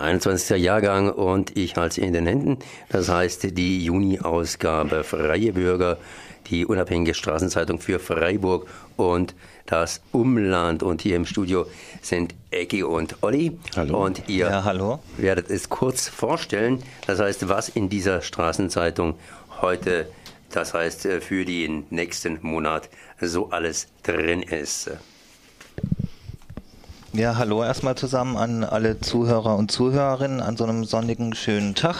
21. Jahrgang und ich halte sie in den Händen. Das heißt die Juni-Ausgabe Freie Bürger, die unabhängige Straßenzeitung für Freiburg und das Umland. Und hier im Studio sind Ecki und Olli. Hallo. Und ihr ja, hallo. werdet es kurz vorstellen. Das heißt, was in dieser Straßenzeitung heute, das heißt für den nächsten Monat, so alles drin ist. Ja, hallo erstmal zusammen an alle Zuhörer und Zuhörerinnen an so einem sonnigen, schönen Tag.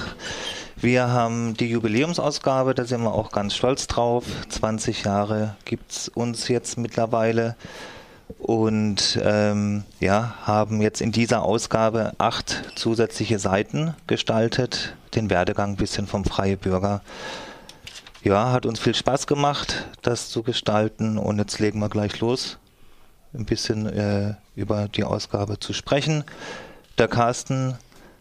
Wir haben die Jubiläumsausgabe, da sind wir auch ganz stolz drauf. 20 Jahre gibt es uns jetzt mittlerweile. Und ähm, ja, haben jetzt in dieser Ausgabe acht zusätzliche Seiten gestaltet. Den Werdegang ein bisschen vom Freie Bürger. Ja, hat uns viel Spaß gemacht, das zu gestalten. Und jetzt legen wir gleich los ein bisschen äh, über die Ausgabe zu sprechen. Der Carsten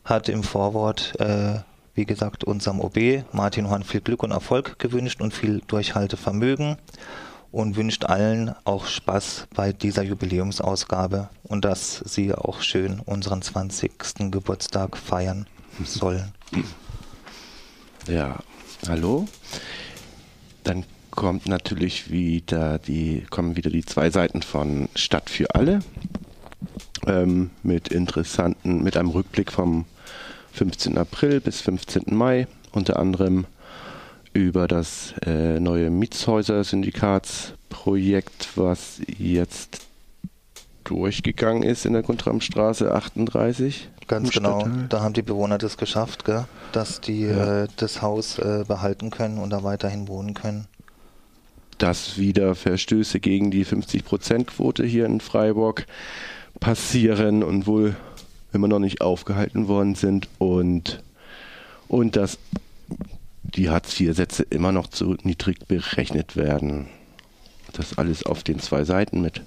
hat im Vorwort, äh, wie gesagt, unserem OB Martin Horn viel Glück und Erfolg gewünscht und viel Durchhaltevermögen und wünscht allen auch Spaß bei dieser Jubiläumsausgabe und dass sie auch schön unseren 20. Geburtstag feiern sollen. Ja, hallo. Dann kommt natürlich wieder die, kommen wieder die zwei Seiten von Stadt für alle. Ähm, mit interessanten, mit einem Rückblick vom 15. April bis 15. Mai, unter anderem über das äh, neue Mietshäuser-Syndikatsprojekt, was jetzt durchgegangen ist in der Guntramstraße 38. Ganz genau, da haben die Bewohner das geschafft, gell? dass die ja. äh, das Haus äh, behalten können und da weiterhin wohnen können dass wieder Verstöße gegen die 50-Prozent-Quote hier in Freiburg passieren und wohl immer noch nicht aufgehalten worden sind und, und dass die Hartz-IV-Sätze immer noch zu niedrig berechnet werden. Das alles auf den zwei Seiten mit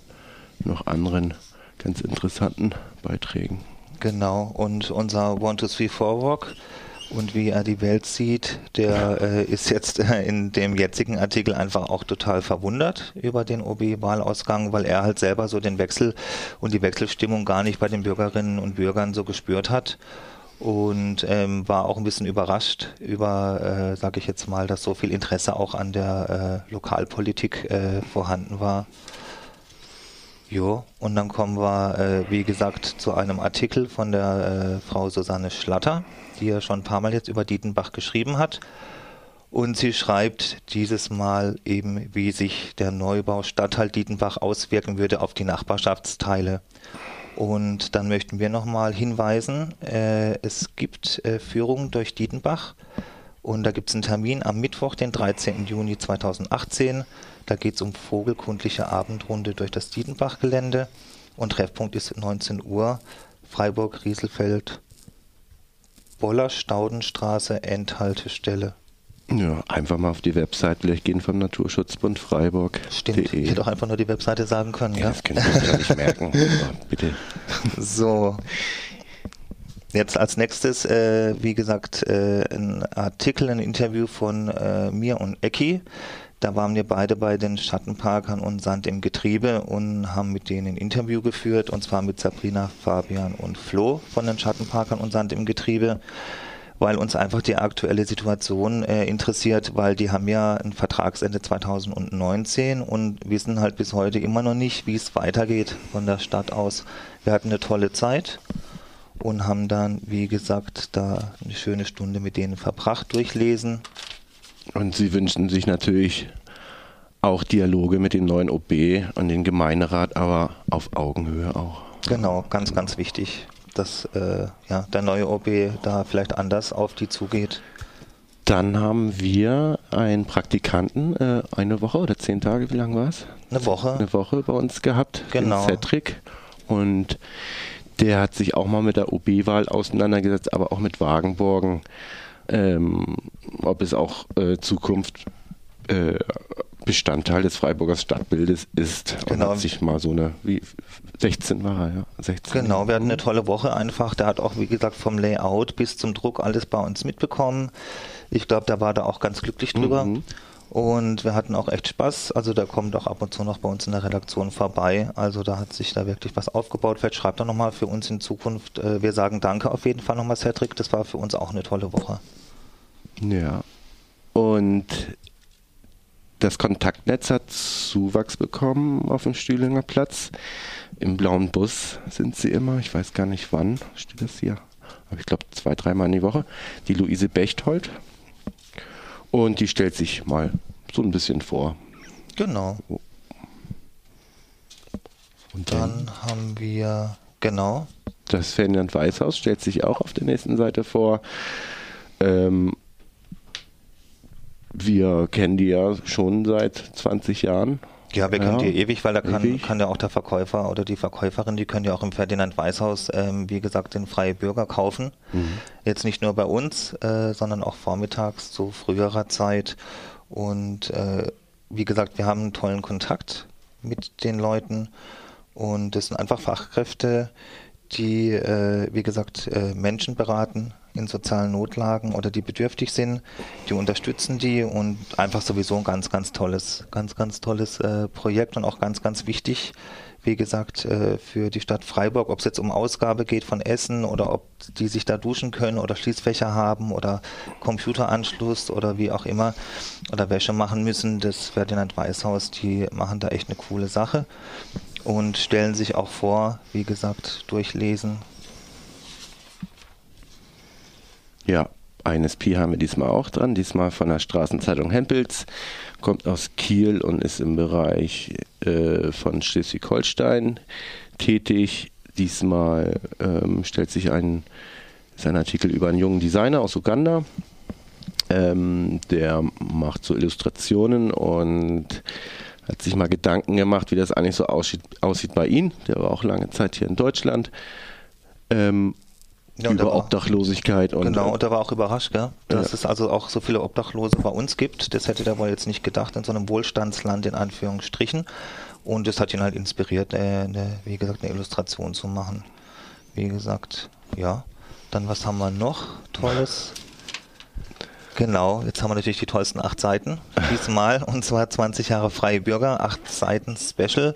noch anderen ganz interessanten Beiträgen. Genau, und unser One, Two, Three, Four Walk und wie er die Welt sieht, der äh, ist jetzt äh, in dem jetzigen Artikel einfach auch total verwundert über den OB-Wahlausgang, weil er halt selber so den Wechsel und die Wechselstimmung gar nicht bei den Bürgerinnen und Bürgern so gespürt hat und ähm, war auch ein bisschen überrascht über, äh, sage ich jetzt mal, dass so viel Interesse auch an der äh, Lokalpolitik äh, vorhanden war. Jo, und dann kommen wir, äh, wie gesagt, zu einem Artikel von der äh, Frau Susanne Schlatter die ja schon ein paar Mal jetzt über Dietenbach geschrieben hat. Und sie schreibt dieses Mal eben, wie sich der Neubau Stadtteil Dietenbach auswirken würde auf die Nachbarschaftsteile. Und dann möchten wir nochmal hinweisen, äh, es gibt äh, Führungen durch Dietenbach und da gibt es einen Termin am Mittwoch, den 13. Juni 2018. Da geht es um vogelkundliche Abendrunde durch das Dietenbach-Gelände und Treffpunkt ist 19 Uhr, Freiburg, Rieselfeld, Boller-Staudenstraße Endhaltestelle. Ja, einfach mal auf die Website vielleicht gehen vom Naturschutzbund Freiburg. Stimmt, ich hätte auch einfach nur die Webseite sagen können. Ja, ja? das können Sie ja nicht merken. bitte. So. Jetzt als nächstes, äh, wie gesagt, äh, ein Artikel, ein Interview von äh, mir und Ecki. Da waren wir beide bei den Schattenparkern und Sand im Getriebe und haben mit denen ein Interview geführt, und zwar mit Sabrina, Fabian und Flo von den Schattenparkern und Sand im Getriebe, weil uns einfach die aktuelle Situation äh, interessiert, weil die haben ja ein Vertragsende 2019 und wissen halt bis heute immer noch nicht, wie es weitergeht von der Stadt aus. Wir hatten eine tolle Zeit und haben dann, wie gesagt, da eine schöne Stunde mit denen verbracht, durchlesen und sie wünschen sich natürlich auch Dialoge mit dem neuen OB und dem Gemeinderat, aber auf Augenhöhe auch. Genau, ganz, ganz wichtig, dass äh, ja, der neue OB da vielleicht anders auf die zugeht. Dann haben wir einen Praktikanten, äh, eine Woche oder zehn Tage, wie lange war es? Eine Woche. Eine Woche bei uns gehabt, genau. Cedric. Und der hat sich auch mal mit der OB-Wahl auseinandergesetzt, aber auch mit Wagenborgen ähm, ob es auch äh, Zukunft äh, Bestandteil des Freiburger Stadtbildes ist. Genau. Und hat sich mal so eine, wie 16 war er, ja. 16 genau, wir hatten eine tolle Woche einfach. Der hat auch, wie gesagt, vom Layout bis zum Druck alles bei uns mitbekommen. Ich glaube, da war da auch ganz glücklich drüber. Mhm. Und wir hatten auch echt Spaß. Also der kommt auch ab und zu noch bei uns in der Redaktion vorbei. Also da hat sich da wirklich was aufgebaut. Vielleicht schreibt er nochmal für uns in Zukunft. Äh, wir sagen danke auf jeden Fall nochmal, Cedric. Das war für uns auch eine tolle Woche. Ja. Und das Kontaktnetz hat Zuwachs bekommen auf dem Stühlinger Platz. Im blauen Bus sind sie immer. Ich weiß gar nicht wann steht das hier. Aber ich glaube zwei, dreimal in die Woche. Die Luise Bechtold und die stellt sich mal so ein bisschen vor. Genau. Und dann, dann haben wir, genau. Das Ferdinand Weißhaus stellt sich auch auf der nächsten Seite vor. Ähm, wir kennen die ja schon seit 20 Jahren. Ja, wir kennen ja, die ewig, weil da kann, ewig. kann ja auch der Verkäufer oder die Verkäuferin, die können ja auch im Ferdinand Weißhaus, ähm, wie gesagt, den Freie Bürger kaufen. Mhm. Jetzt nicht nur bei uns, äh, sondern auch vormittags zu früherer Zeit. Und äh, wie gesagt, wir haben einen tollen Kontakt mit den Leuten und das sind einfach Fachkräfte, die, äh, wie gesagt, äh, Menschen beraten, in sozialen Notlagen oder die bedürftig sind, die unterstützen die und einfach sowieso ein ganz, ganz tolles, ganz, ganz tolles äh, Projekt und auch ganz, ganz wichtig, wie gesagt, äh, für die Stadt Freiburg, ob es jetzt um Ausgabe geht von Essen oder ob die sich da duschen können oder Schließfächer haben oder Computeranschluss oder wie auch immer oder Wäsche machen müssen, das Ferdinand Weißhaus, die machen da echt eine coole Sache und stellen sich auch vor, wie gesagt, durchlesen, Ja, ein SP haben wir diesmal auch dran, diesmal von der Straßenzeitung Hempels, kommt aus Kiel und ist im Bereich äh, von Schleswig-Holstein tätig. Diesmal ähm, stellt sich ein, sein Artikel über einen jungen Designer aus Uganda. Ähm, der macht so Illustrationen und hat sich mal Gedanken gemacht, wie das eigentlich so aussieht, aussieht bei ihm. Der war auch lange Zeit hier in Deutschland. Ähm, ja, über war, Obdachlosigkeit. Und genau, und da war auch überrascht, gell? dass ja. es also auch so viele Obdachlose bei uns gibt. Das hätte er wohl jetzt nicht gedacht, in so einem Wohlstandsland in Anführungsstrichen. Und das hat ihn halt inspiriert, äh, eine, wie gesagt, eine Illustration zu machen. Wie gesagt, ja. Dann was haben wir noch Tolles? Genau, jetzt haben wir natürlich die tollsten acht Seiten diesmal und zwar 20 Jahre freie Bürger, acht Seiten Special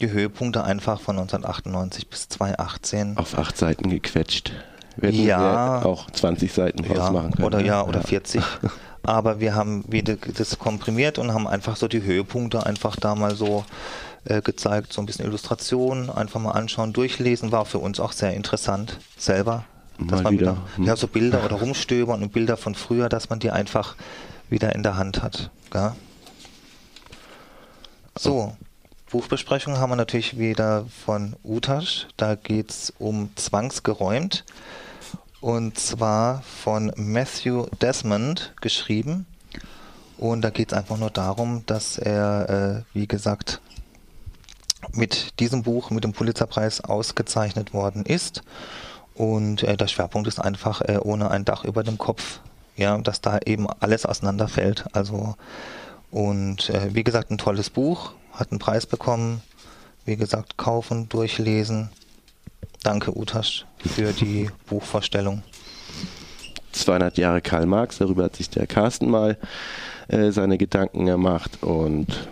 die Höhepunkte einfach von 1998 bis 2018. Auf acht Seiten gequetscht. Wir hätten ja, auch 20 Seiten ja, machen können. Oder ja, oder ja. 40. Aber wir haben wieder das komprimiert und haben einfach so die Höhepunkte einfach da mal so äh, gezeigt, so ein bisschen Illustrationen, einfach mal anschauen, durchlesen, war für uns auch sehr interessant selber. Dass mal man wieder, wieder ja, so Bilder oder rumstöbern und Bilder von früher, dass man die einfach wieder in der Hand hat. Gell? So. Buchbesprechung haben wir natürlich wieder von Utasch. Da geht es um Zwangsgeräumt. Und zwar von Matthew Desmond geschrieben. Und da geht es einfach nur darum, dass er, äh, wie gesagt, mit diesem Buch, mit dem Pulitzerpreis ausgezeichnet worden ist. Und äh, der Schwerpunkt ist einfach äh, ohne ein Dach über dem Kopf. Ja, dass da eben alles auseinanderfällt. Also, und äh, wie gesagt, ein tolles Buch hat einen Preis bekommen. Wie gesagt, kaufen, durchlesen. Danke, Utasch, für die Buchvorstellung. 200 Jahre Karl Marx, darüber hat sich der Carsten mal äh, seine Gedanken gemacht und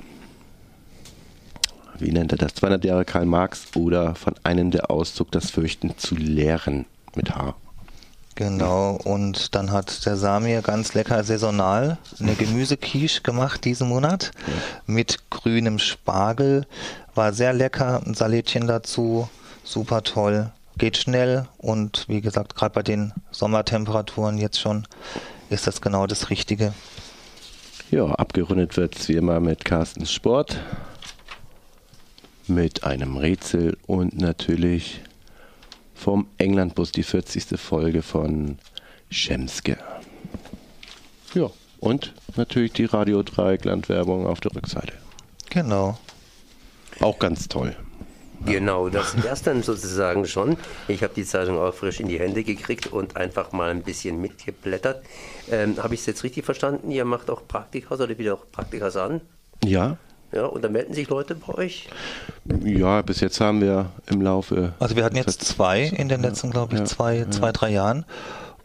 wie nennt er das? 200 Jahre Karl Marx oder von einem der Auszug das Fürchten zu lehren mit H. Genau, und dann hat der Samir ganz lecker saisonal eine Gemüsequiche gemacht diesen Monat mit grünem Spargel. War sehr lecker, ein Salätchen dazu, super toll, geht schnell und wie gesagt, gerade bei den Sommertemperaturen jetzt schon ist das genau das Richtige. Ja, abgerundet wird es wie immer mit Carstens Sport, mit einem Rätsel und natürlich vom Englandbus, die 40. Folge von Schemske. Ja, und natürlich die Radio Dreieckland-Werbung auf der Rückseite. Genau. Auch ganz toll. Genau, das wäre es dann sozusagen schon. Ich habe die Zeitung auch frisch in die Hände gekriegt und einfach mal ein bisschen mitgeblättert. Ähm, habe ich es jetzt richtig verstanden? Ihr macht auch Praktikas oder wieder auch Praktikas an? Ja, ja, und da melden sich Leute bei euch? Ja, bis jetzt haben wir im Laufe. Also wir hatten jetzt zwei in den letzten, glaube ich, ja, zwei, ja. zwei, drei Jahren.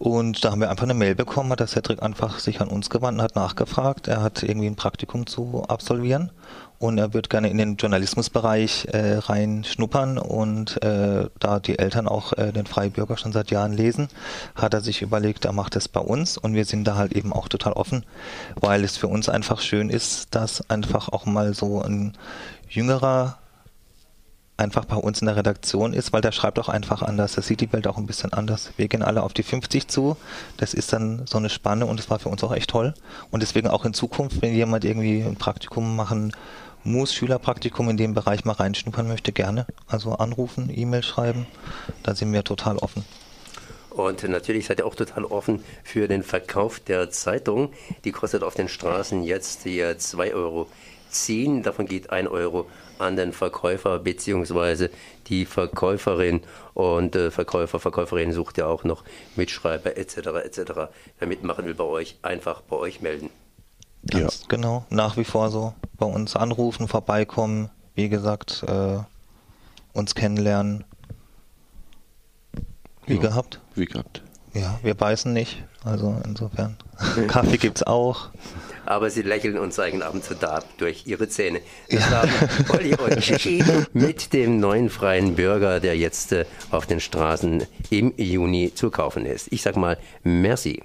Und da haben wir einfach eine Mail bekommen, der Cedric einfach sich an uns gewandt und hat nachgefragt. Er hat irgendwie ein Praktikum zu absolvieren und er wird gerne in den Journalismusbereich äh, reinschnuppern und äh, da die Eltern auch äh, den Freibürger schon seit Jahren lesen, hat er sich überlegt, er macht es bei uns und wir sind da halt eben auch total offen, weil es für uns einfach schön ist, dass einfach auch mal so ein jüngerer einfach bei uns in der Redaktion ist, weil der schreibt auch einfach anders. Das sieht die Welt auch ein bisschen anders. Wir gehen alle auf die 50 zu. Das ist dann so eine Spanne und das war für uns auch echt toll. Und deswegen auch in Zukunft, wenn jemand irgendwie ein Praktikum machen muss, Schülerpraktikum in dem Bereich mal reinschnuppern möchte, gerne. Also anrufen, E-Mail schreiben. Da sind wir total offen. Und natürlich seid ihr auch total offen für den Verkauf der Zeitung. Die kostet auf den Straßen jetzt hier 2 Euro. 10, davon geht 1 Euro an den Verkäufer bzw. die Verkäuferin und äh, Verkäufer, Verkäuferin sucht ja auch noch Mitschreiber etc. etc. Wer mitmachen will bei euch, einfach bei euch melden. Ganz ja. genau, nach wie vor so. Bei uns anrufen, vorbeikommen, wie gesagt, äh, uns kennenlernen. Wie ja, gehabt? Wie gehabt. Ja, wir beißen nicht, also insofern. Kaffee gibt's auch aber sie lächeln und zeigen ab und zu da durch ihre Zähne. Das ja. haben Olli und mit dem neuen freien Bürger, der jetzt äh, auf den Straßen im Juni zu kaufen ist. Ich sag mal, merci.